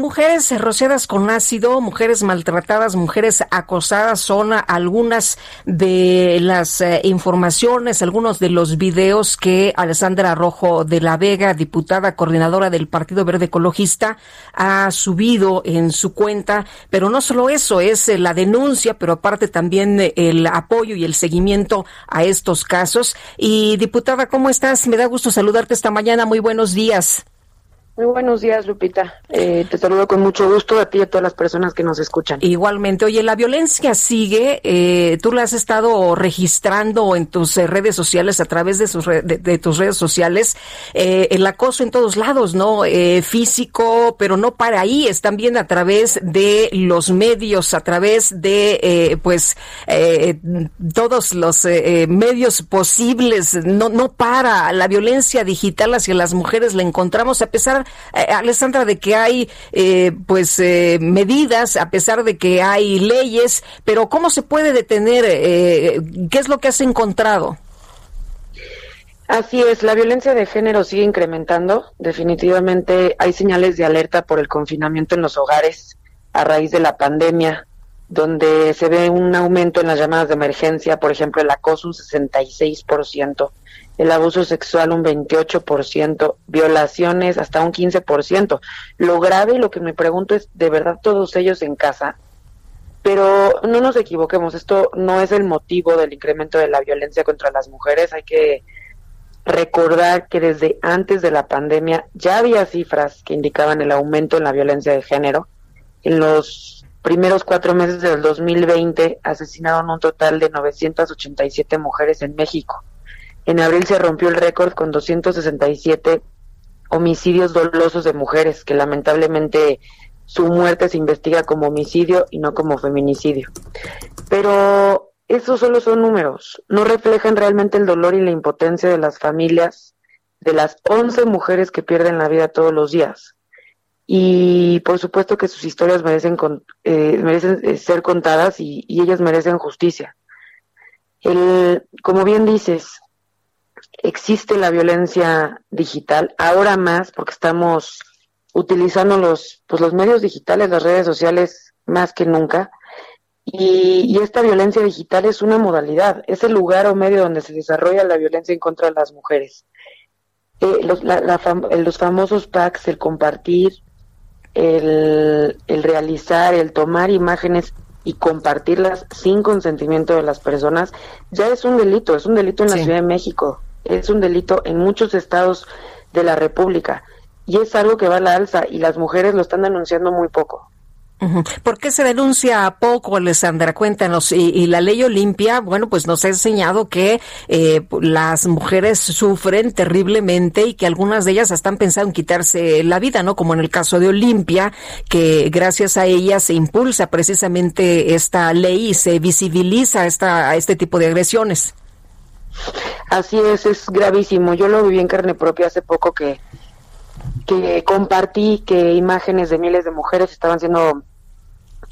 Mujeres rociadas con ácido, mujeres maltratadas, mujeres acosadas son algunas de las eh, informaciones, algunos de los videos que Alessandra Rojo de la Vega, diputada coordinadora del Partido Verde Ecologista, ha subido en su cuenta. Pero no solo eso, es eh, la denuncia, pero aparte también eh, el apoyo y el seguimiento a estos casos. Y diputada, ¿cómo estás? Me da gusto saludarte esta mañana. Muy buenos días. Muy buenos días, Lupita. Eh, te saludo con mucho gusto a ti y a todas las personas que nos escuchan. Igualmente. Oye, la violencia sigue. Eh, tú la has estado registrando en tus eh, redes sociales, a través de, sus de, tus redes sociales. el acoso en todos lados, ¿no? físico, pero no para ahí. Es también a través de los medios, a través de, pues, todos los medios posibles. No, no para. La violencia digital hacia las mujeres la encontramos a pesar eh, Alessandra, de que hay eh, pues eh, medidas, a pesar de que hay leyes, pero ¿cómo se puede detener? ¿Qué es lo que has encontrado? Así es, la violencia de género sigue incrementando. Definitivamente hay señales de alerta por el confinamiento en los hogares a raíz de la pandemia, donde se ve un aumento en las llamadas de emergencia, por ejemplo, el acoso un 66%, el abuso sexual un 28%, violaciones hasta un 15%. Lo grave y lo que me pregunto es, ¿de verdad todos ellos en casa? Pero no nos equivoquemos, esto no es el motivo del incremento de la violencia contra las mujeres. Hay que recordar que desde antes de la pandemia ya había cifras que indicaban el aumento en la violencia de género. En los primeros cuatro meses del 2020 asesinaron un total de 987 mujeres en México. En abril se rompió el récord con 267 homicidios dolosos de mujeres, que lamentablemente su muerte se investiga como homicidio y no como feminicidio. Pero esos solo son números, no reflejan realmente el dolor y la impotencia de las familias de las 11 mujeres que pierden la vida todos los días. Y por supuesto que sus historias merecen, eh, merecen eh, ser contadas y, y, ellas merecen justicia. El, como bien dices, existe la violencia digital, ahora más porque estamos utilizando los, pues los medios digitales, las redes sociales más que nunca. Y, esta violencia digital es una modalidad, es el lugar o medio donde se desarrolla la violencia en contra de las mujeres. Eh, los, los famosos packs, el compartir, el, el realizar, el tomar imágenes y compartirlas sin consentimiento de las personas, ya es un delito, es un delito en la Ciudad de México es un delito en muchos estados de la República y es algo que va a la alza y las mujeres lo están denunciando muy poco. ¿Por qué se denuncia poco, Alessandra? Cuéntanos. Y, la ley Olimpia, bueno, pues nos ha enseñado que eh, las mujeres sufren terriblemente y que algunas de ellas están pensando en quitarse la vida, ¿no? Como en el caso de Olimpia, que gracias a ella se impulsa precisamente esta ley y se visibiliza esta, este tipo de agresiones. Así es, es gravísimo. Yo lo viví en carne propia hace poco que, que compartí que imágenes de miles de mujeres estaban siendo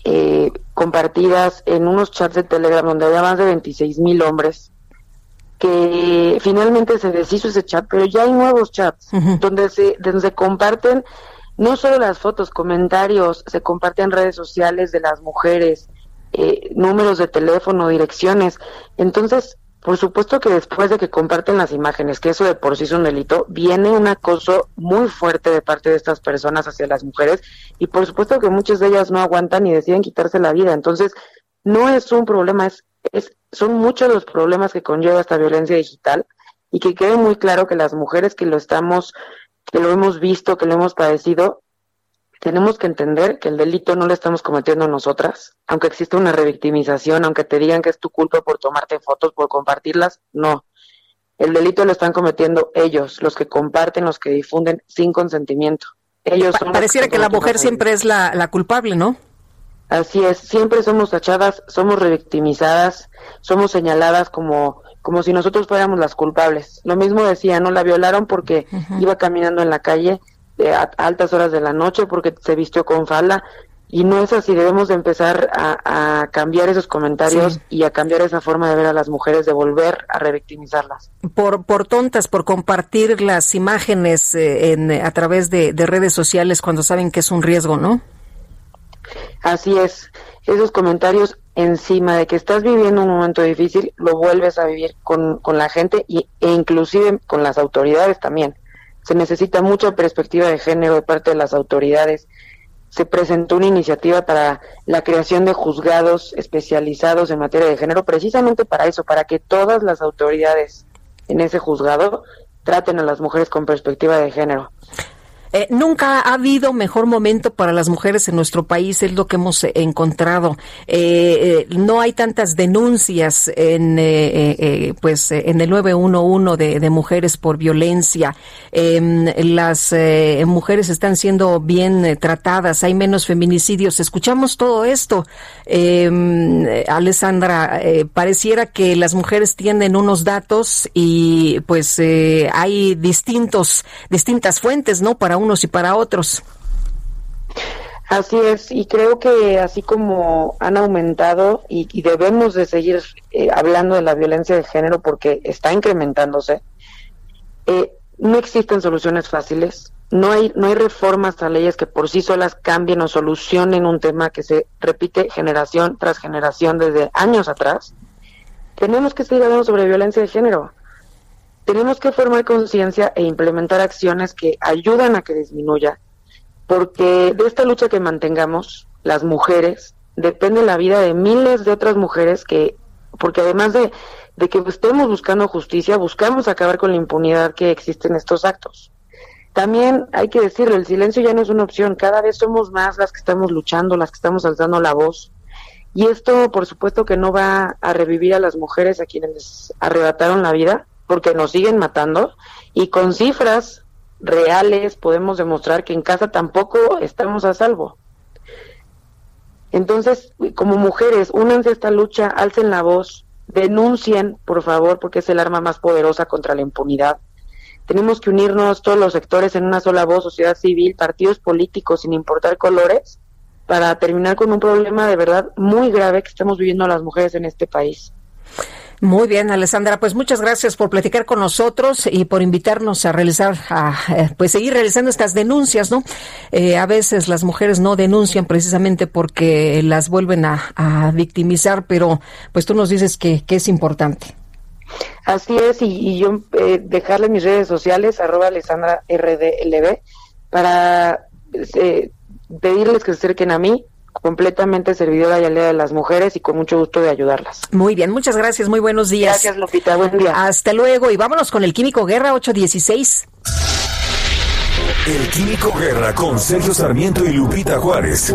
eh, compartidas en unos chats de Telegram donde había más de 26 mil hombres que finalmente se deshizo ese chat, pero ya hay nuevos chats donde se donde se comparten no solo las fotos, comentarios, se comparten redes sociales de las mujeres, eh, números de teléfono, direcciones. Entonces, por supuesto que después de que comparten las imágenes, que eso de por sí es un delito, viene un acoso muy fuerte de parte de estas personas hacia las mujeres y por supuesto que muchas de ellas no aguantan y deciden quitarse la vida. Entonces, no es un problema, es, es son muchos los problemas que conlleva esta violencia digital y que quede muy claro que las mujeres que lo estamos, que lo hemos visto, que lo hemos padecido, tenemos que entender que el delito no lo estamos cometiendo nosotras, aunque exista una revictimización, aunque te digan que es tu culpa por tomarte fotos, por compartirlas, no. El delito lo están cometiendo ellos, los que comparten, los que difunden sin consentimiento. Ellos pareciera que, la mujer siempre es la, la culpable, ¿no? Así es, siempre somos tachadas, somos revictimizadas, somos señaladas como, como si nosotros fuéramos las culpables. Lo mismo decía, no la violaron porque iba caminando en la calle a altas horas de la noche, porque se vistió con falda, y no es así, debemos de empezar a, cambiar esos comentarios y a cambiar esa forma de ver a las mujeres, de volver a revictimizarlas. Por, por tontas, por compartir las imágenes eh, en, a través de, de redes sociales cuando saben que es un riesgo, ¿no? Así es, esos comentarios encima de que estás viviendo un momento difícil, lo vuelves a vivir con, con la gente y, e inclusive con las autoridades también. Se necesita mucha perspectiva de género de parte de las autoridades. Se presentó una iniciativa para la creación de juzgados especializados en materia de género, precisamente para eso, para que todas las autoridades en ese juzgado traten a las mujeres con perspectiva de género. Eh, nunca ha habido mejor momento para las mujeres en nuestro país, es lo que hemos eh, encontrado. Eh, no hay tantas denuncias en, pues, en el 911 de, de mujeres por violencia. Em, las mujeres están siendo bien tratadas, hay menos feminicidios. Escuchamos todo esto. Em, Alessandra, pareciera que las mujeres tienen unos datos y pues hay distintos, distintas fuentes, ¿no? Para unos y para otros. Así es, y creo que así como han aumentado y, debemos de seguir eh, hablando de la violencia de género porque está incrementándose, eh, no existen soluciones fáciles, no hay, no hay reformas a leyes que por sí solas cambien o solucionen un tema que se repite generación tras generación desde años atrás. Tenemos que seguir hablando sobre violencia de género tenemos que formar conciencia e implementar acciones que ayudan a que disminuya, porque de esta lucha que mantengamos, las mujeres, depende la vida de miles de otras mujeres que, porque además de, que estemos buscando justicia, buscamos acabar con la impunidad que existe en estos actos. También hay que decirlo, el silencio ya no es una opción, cada vez somos más las que estamos luchando, las que estamos alzando la voz. Y esto, por supuesto, que no va a revivir a las mujeres a quienes les arrebataron la vida, porque nos siguen matando y con cifras reales podemos demostrar que en casa tampoco estamos a salvo. Entonces, como mujeres, únanse a esta lucha, alcen la voz, denuncien, por favor, porque es el arma más poderosa contra la impunidad. Tenemos que unirnos todos los sectores en una sola voz, sociedad civil, partidos políticos, sin importar colores, para terminar con un problema de verdad muy grave que estamos viviendo las mujeres en este país. Muy bien, Alessandra, pues muchas gracias por platicar con nosotros y por invitarnos a realizar, a, eh, pues seguir realizando estas denuncias, ¿no? Eh, a veces las mujeres no denuncian precisamente porque las vuelven a, victimizar, pero pues tú nos dices que, es importante. Así es, y, yo eh, dejarle mis redes sociales, arroba Alessandra RDLB, para pedirles que se acerquen a mí, completamente servidora y aliada de las mujeres y con mucho gusto de ayudarlas. Muy bien, muchas gracias, muy buenos días. Gracias, Lupita, buen día. Hasta luego y vámonos con el Químico Guerra 816. El Químico Guerra con Sergio Sarmiento y Lupita Juárez.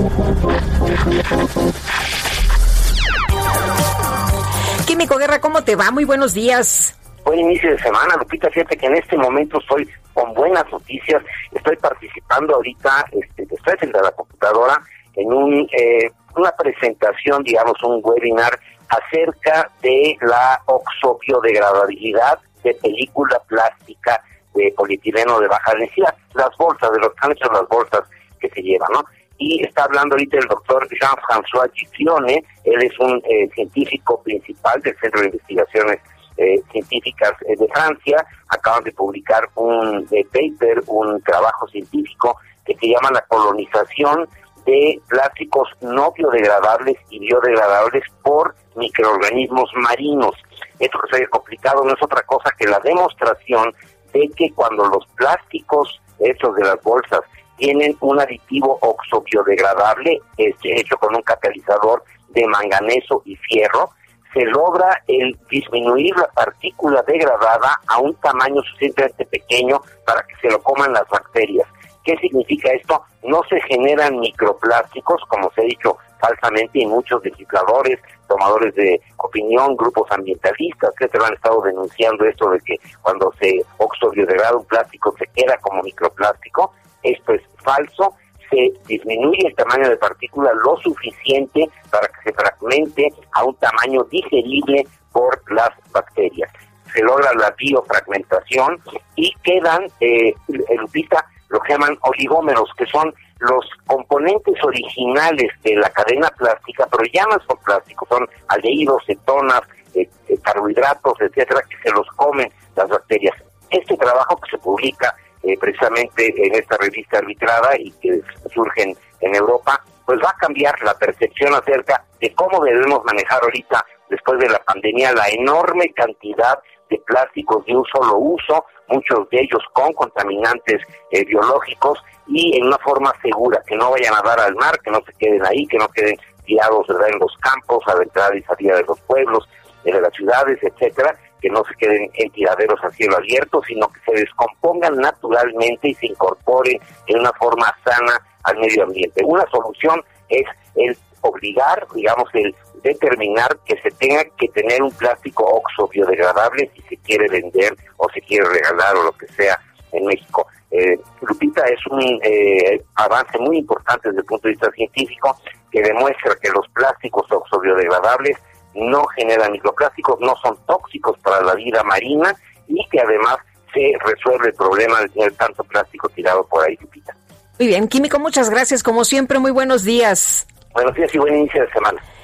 Químico Guerra, ¿cómo te va? Muy buenos días. Buen inicio de semana, Lupita. Fíjate que en este momento estoy con buenas noticias. Estoy participando ahorita, este, estoy frente a la computadora en un, eh, una presentación, digamos, un webinar acerca de la oxobiodegradabilidad de película plástica de polietileno de baja densidad, las bolsas, de los hecho las bolsas que se llevan, ¿no? Y está hablando ahorita el doctor Jean-François Gitrione, él es un eh, científico principal del Centro de Investigaciones eh, Científicas de Francia, acaban de publicar un paper, un trabajo científico que se llama la colonización de plásticos no biodegradables y biodegradables por microorganismos marinos. Esto que se complicado no es otra cosa que la demostración de que cuando los plásticos hechos de las bolsas tienen un aditivo oxobiodegradable este, hecho con un catalizador de manganeso y fierro, se logra el disminuir la partícula degradada a un tamaño suficientemente pequeño para que se lo coman las bacterias ¿Qué significa esto? No se generan microplásticos, como se ha dicho falsamente, y muchos legisladores, tomadores de opinión, grupos ambientalistas, que se han estado denunciando esto de que cuando se oxodegrada un plástico se queda como microplástico. Esto es falso se disminuye el tamaño de partícula lo suficiente para que se fragmente a un tamaño digerible por las bacterias. Se logra la biofragmentación y quedan, eh, Lupita, lo que llaman oligómeros, que son los componentes originales de la cadena plástica, pero ya no son plásticos, son aldehídos, cetonas, eh, eh, carbohidratos, etcétera, que se los comen las bacterias. Este trabajo que se publica eh, precisamente en esta revista arbitrada y que surgen en Europa, pues va a cambiar la percepción acerca de cómo debemos manejar ahorita, después de la pandemia, la enorme cantidad de plásticos de un solo uso, muchos de ellos con contaminantes eh, biológicos y en una forma segura, que no vayan a dar al mar, que no se queden ahí, que no queden tirados en los campos, a la entrada y salida de los pueblos, de las ciudades, etcétera, que no se queden en tiraderos a cielo abierto, sino que se descompongan naturalmente y se incorporen en una forma sana al medio ambiente. Una solución es el obligar, digamos, el determinar que se tenga que tener un plástico oxo biodegradable si se quiere vender o se quiere regalar o lo que sea en México. Eh, Lupita es un eh, avance muy importante desde el punto de vista científico que demuestra que los plásticos oxo biodegradables no generan microplásticos, no son tóxicos para la vida marina y que además se resuelve el problema de tener tanto plástico tirado por ahí, Lupita. Muy bien, Químico, muchas gracias. Como siempre, muy buenos días. Buenos días y buen inicio de semana.